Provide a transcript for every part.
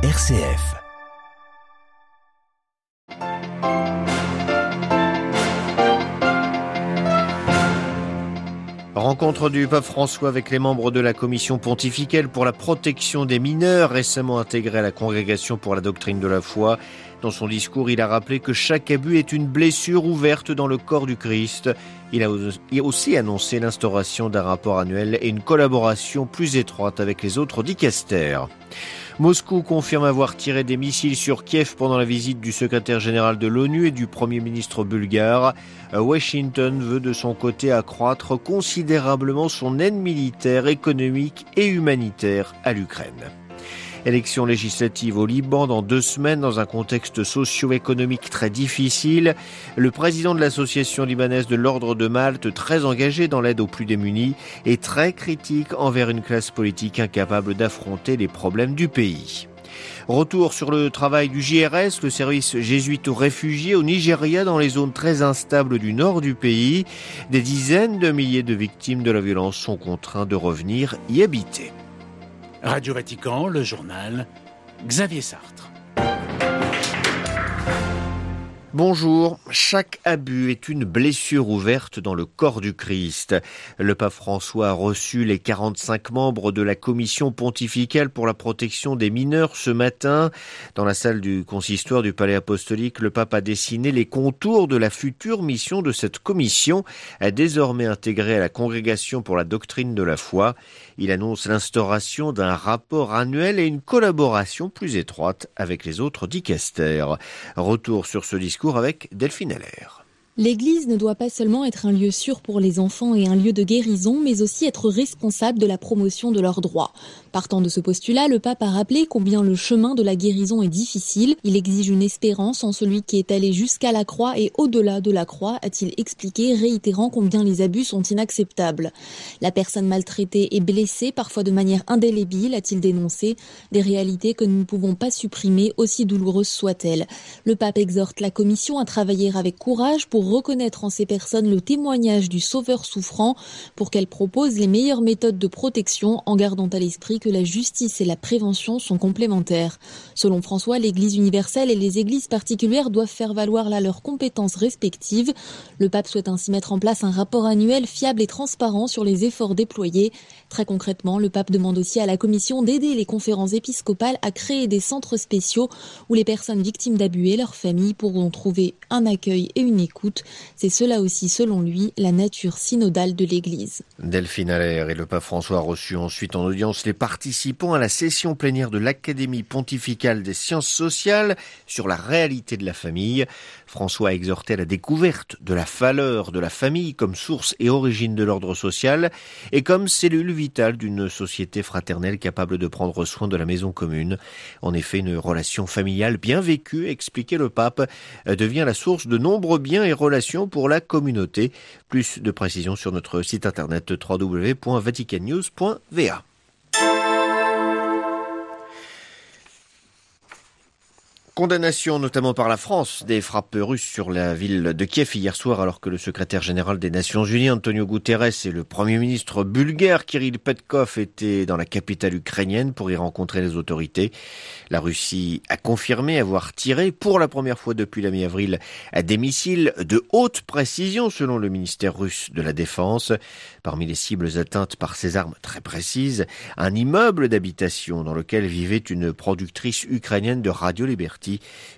RCF. Rencontre du pape François avec les membres de la commission pontificale pour la protection des mineurs récemment intégrés à la congrégation pour la doctrine de la foi. Dans son discours, il a rappelé que chaque abus est une blessure ouverte dans le corps du Christ. Il a aussi annoncé l'instauration d'un rapport annuel et une collaboration plus étroite avec les autres dicastères. Moscou confirme avoir tiré des missiles sur Kiev pendant la visite du secrétaire général de l'ONU et du premier ministre bulgare. Washington veut de son côté accroître considérablement son aide militaire, économique et humanitaire à l'Ukraine. Élections législatives au Liban dans deux semaines dans un contexte socio-économique très difficile. Le président de l'association libanaise de l'ordre de Malte, très engagé dans l'aide aux plus démunis, est très critique envers une classe politique incapable d'affronter les problèmes du pays. Retour sur le travail du JRS, le service jésuite aux réfugiés au Nigeria dans les zones très instables du nord du pays. Des dizaines de milliers de victimes de la violence sont contraints de revenir y habiter. Radio Vatican, le journal, Xavier Sartre. Bonjour, chaque abus est une blessure ouverte dans le corps du Christ. Le pape François a reçu les 45 membres de la commission pontificale pour la protection des mineurs ce matin. Dans la salle du consistoire du palais apostolique, le pape a dessiné les contours de la future mission de cette commission, désormais intégrée à la congrégation pour la doctrine de la foi. Il annonce l'instauration d'un rapport annuel et une collaboration plus étroite avec les autres dicastères. Retour sur ce discours avec Delphine Allaire. L'Église ne doit pas seulement être un lieu sûr pour les enfants et un lieu de guérison, mais aussi être responsable de la promotion de leurs droits. Partant de ce postulat, le pape a rappelé combien le chemin de la guérison est difficile. Il exige une espérance en celui qui est allé jusqu'à la croix et au-delà de la croix, a-t-il expliqué, réitérant combien les abus sont inacceptables. La personne maltraitée est blessée, parfois de manière indélébile, a-t-il dénoncé, des réalités que nous ne pouvons pas supprimer, aussi douloureuses soient-elles. Le pape exhorte la Commission à travailler avec courage pour reconnaître en ces personnes le témoignage du sauveur souffrant pour qu'elle propose les meilleures méthodes de protection en gardant à l'esprit que la justice et la prévention sont complémentaires. Selon François, l'Église universelle et les églises particulières doivent faire valoir là leurs compétences respectives. Le pape souhaite ainsi mettre en place un rapport annuel fiable et transparent sur les efforts déployés. Très concrètement, le pape demande aussi à la commission d'aider les conférences épiscopales à créer des centres spéciaux où les personnes victimes d'abus et leurs familles pourront trouver un accueil et une écoute c'est cela aussi, selon lui, la nature synodale de l'Église. Delphine Allaire et le pape François reçu ensuite en audience les participants à la session plénière de l'Académie pontificale des sciences sociales sur la réalité de la famille. François a exhorté à la découverte de la valeur de la famille comme source et origine de l'ordre social et comme cellule vitale d'une société fraternelle capable de prendre soin de la maison commune. En effet, une relation familiale bien vécue, expliquait le pape, devient la source de nombreux biens et relations pour la communauté. Plus de précisions sur notre site internet www.vaticannews.va. Condamnation notamment par la France des frappes russes sur la ville de Kiev hier soir alors que le secrétaire général des Nations Unies Antonio Guterres et le premier ministre bulgare Kirill Petkov étaient dans la capitale ukrainienne pour y rencontrer les autorités. La Russie a confirmé avoir tiré pour la première fois depuis la mi-avril des missiles de haute précision selon le ministère russe de la Défense. Parmi les cibles atteintes par ces armes très précises, un immeuble d'habitation dans lequel vivait une productrice ukrainienne de Radio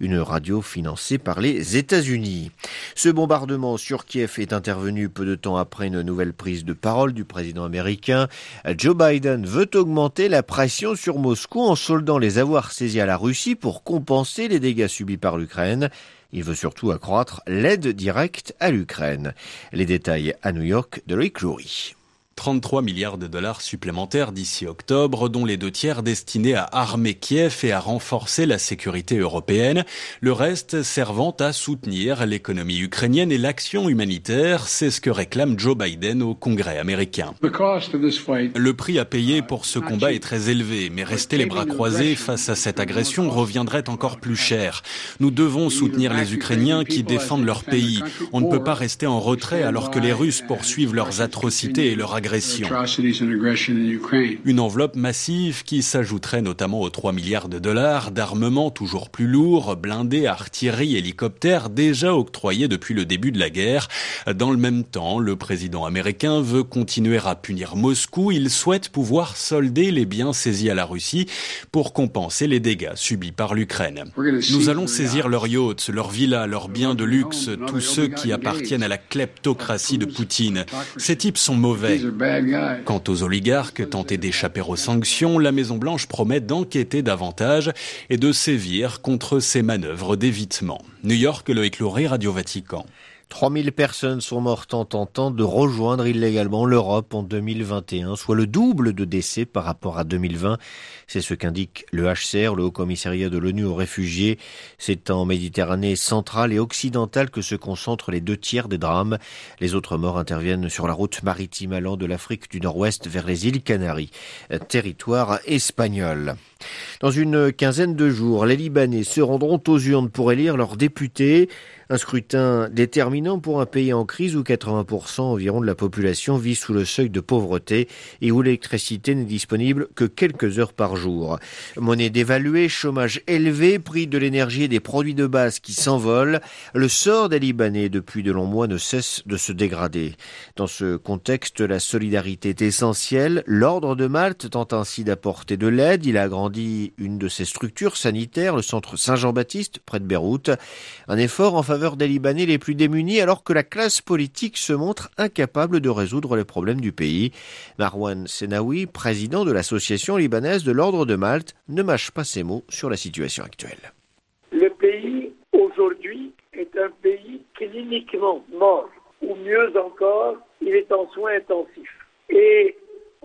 Une radio financée par les États-Unis. Ce bombardement sur Kiev est intervenu peu de temps après une nouvelle prise de parole du président américain. Joe Biden veut augmenter la pression sur Moscou en soldant les avoirs saisis à la Russie pour compenser les dégâts subis par l'Ukraine. Il veut surtout accroître l'aide directe à l'Ukraine. Les détails à New York de Rick Lurie. 33 milliards de dollars supplémentaires d'ici octobre, dont les deux tiers destinés à armer Kiev et à renforcer la sécurité européenne, le reste servant à soutenir l'économie ukrainienne et l'action humanitaire, c'est ce que réclame Joe Biden au Congrès américain. Le prix à payer pour ce combat est très élevé, mais rester les bras croisés face à cette agression reviendrait encore plus cher. Nous devons soutenir les Ukrainiens qui défendent leur pays. On ne peut pas rester en retrait alors que les Russes poursuivent leurs atrocités et leur agression Une enveloppe massive qui s'ajouterait notamment aux 3 milliards de dollars d'armement toujours plus lourd, blindés, artillerie, hélicoptères déjà octroyés depuis le début de la guerre. Dans le même temps, le président américain veut continuer à punir Moscou. Il souhaite pouvoir solder les biens saisis à la Russie pour compenser les dégâts subis par l'Ukraine. Nous allons saisir leurs yachts, leurs villas, leurs biens de luxe, tous ceux qui appartiennent à la kleptocratie de Poutine. Ces types sont mauvais. Quant aux oligarques tentés d'échapper aux sanctions, la Maison-Blanche promet d'enquêter davantage et de sévir contre ces manœuvres d'évitement. New York, Loïc Loury, Radio Vatican. 3000 personnes sont mortes en tentant de rejoindre illégalement l'Europe en 2021, soit le double de décès par rapport à 2020. C'est ce qu'indique le HCR, le Haut Commissariat de l'ONU aux réfugiés. C'est en Méditerranée centrale et occidentale que se concentrent les deux tiers des drames. Les autres morts interviennent sur la route maritime allant de l'Afrique du Nord-Ouest vers les îles Canaries, territoire espagnol. Dans une quinzaine de jours, les Libanais se rendront aux urnes pour élire leurs députés. Un scrutin déterminant pour un pays en crise où 80% environ de la population vit sous le seuil de pauvreté et où l'électricité n'est disponible que quelques heures par jour. Monnaie dévaluée, chômage élevé, prix de l'énergie et des produits de base qui s'envolent, le sort des Libanais depuis de longs mois ne cesse de se dégrader. Dans ce contexte, la solidarité est essentielle. L'ordre de Malte tente ainsi d'apporter de l'aide. Il a agrandi une de ses structures sanitaires, le centre Saint-Jean-Baptiste, près de Beyrouth. Un effort en faveur des Libanais les plus démunis alors que la classe politique se montre incapable de résoudre les problèmes du pays. Marwan Senawi, président de l'association libanaise de l'Ordre de Malte, ne mâche pas ses mots sur la situation actuelle. Le pays aujourd'hui est un pays cliniquement mort, ou mieux encore, il est en soins intensifs. Et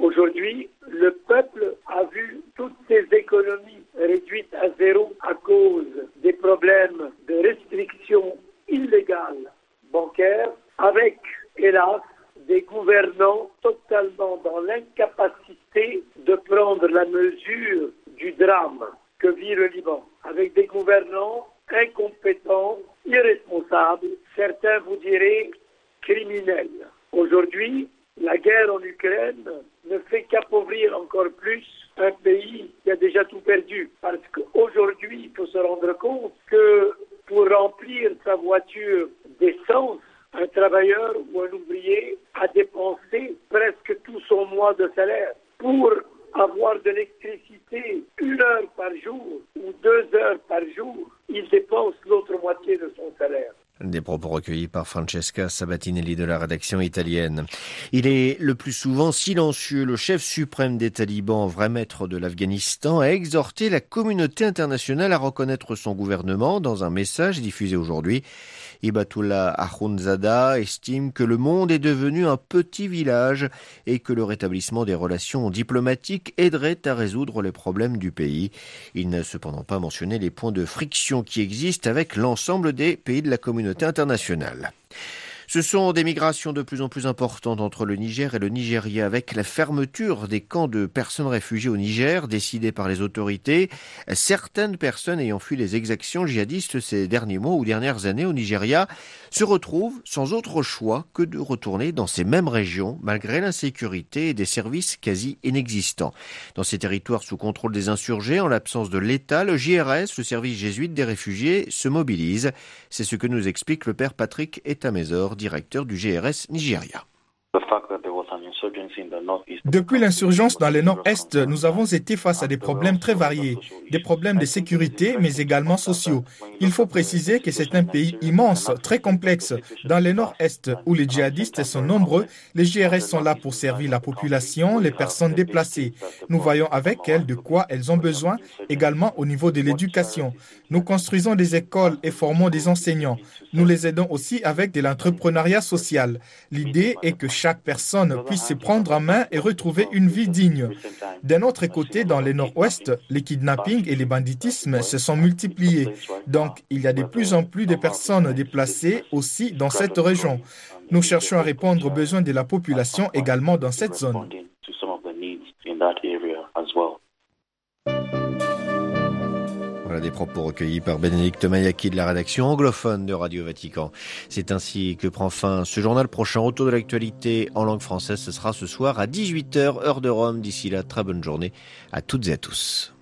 Aujourd'hui, le peuple a vu toutes ses économies réduites à zéro à cause des problèmes de restrictions illégales bancaires, avec, hélas, des gouvernants totalement dans l'incapacité de prendre la mesure du drame que vit le Liban, avec des gouvernants incompétents, irresponsables, certains vous diraient criminels. Aujourd'hui, la guerre en Ukraine ne fait qu'appauvrir encore plus un pays qui a déjà tout perdu. Parce qu'aujourd'hui, il faut se rendre compte que pour remplir sa voiture d'essence, un travailleur ou un ouvrier a dépensé presque tout son mois de salaire. Pour avoir de l'électricité une heure par jour ou deux heures par jour, il dépense l'autre moitié de son salaire. Des propos recueillis par Francesca Sabatinelli de la rédaction italienne. Il est le plus souvent silencieux. Le chef suprême des talibans, vrai maître de l'Afghanistan, a exhorté la communauté internationale à reconnaître son gouvernement dans un message diffusé aujourd'hui. Ibatullah Akhundzada estime que le monde est devenu un petit village et que le rétablissement des relations diplomatiques aiderait à résoudre les problèmes du pays. Il n'a cependant pas mentionné les points de friction qui existent avec l'ensemble des pays de la communauté internationale. Ce sont des migrations de plus en plus importantes entre le Niger et le Nigeria avec la fermeture des camps de personnes réfugiées au Niger décidée par les autorités. Certaines personnes ayant fui les exactions djihadistes ces derniers mois ou dernières années au Nigeria se retrouvent sans autre choix que de retourner dans ces mêmes régions malgré l'insécurité et des services quasi inexistants. Dans ces territoires sous contrôle des insurgés, en l'absence de l'État, le JRS, le service jésuite des réfugiés, se mobilise. C'est ce que nous explique le père Patrick Etamezor, directeur du GRS Nigeria. Depuis l'insurgence dans le nord-est, nous avons été face à des problèmes très variés, des problèmes de sécurité, mais également sociaux. Il faut préciser que c'est un pays immense, très complexe. Dans le nord-est, où les djihadistes sont nombreux, les GRS sont là pour servir la population, les personnes déplacées. Nous voyons avec elles de quoi elles ont besoin, également au niveau de l'éducation. Nous construisons des écoles et formons des enseignants. Nous les aidons aussi avec de l'entrepreneuriat social. L'idée est que chaque personne puisse se prendre en main et retrouver une vie digne. D'un autre côté, dans le nord-ouest, les kidnappings et les banditismes se sont multipliés. Donc, il y a de plus en plus de personnes déplacées aussi dans cette région. Nous cherchons à répondre aux besoins de la population également dans cette zone. Des propos recueillis par Bénédicte Mayaki de la rédaction anglophone de Radio Vatican. C'est ainsi que prend fin ce journal. Prochain retour de l'actualité en langue française, ce sera ce soir à 18h, heure de Rome. D'ici là, très bonne journée à toutes et à tous.